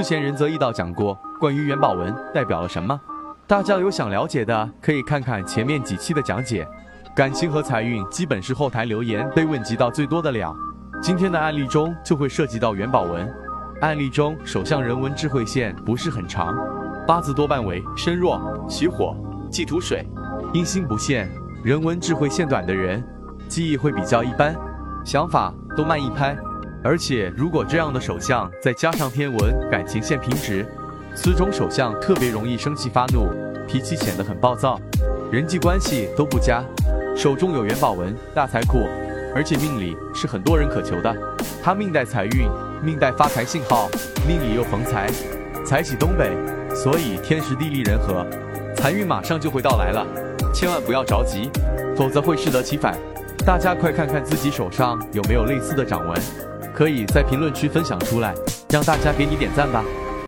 之前仁泽义道讲过关于元宝纹代表了什么，大家有想了解的可以看看前面几期的讲解。感情和财运基本是后台留言被问及到最多的了。今天的案例中就会涉及到元宝纹。案例中首相人文智慧线不是很长，八字多半为身弱、喜火、忌土水、阴星不现。人文智慧线短的人，记忆会比较一般，想法都慢一拍。而且如果这样的手相再加上天文感情线平直，此种手相特别容易生气发怒，脾气显得很暴躁，人际关系都不佳。手中有元宝纹，大财库，而且命里是很多人渴求的。他命带财运，命带发财信号，命里又逢财，财喜东北，所以天时地利人和，财运马上就会到来了。千万不要着急，否则会适得其反。大家快看看自己手上有没有类似的掌纹，可以在评论区分享出来，让大家给你点赞吧。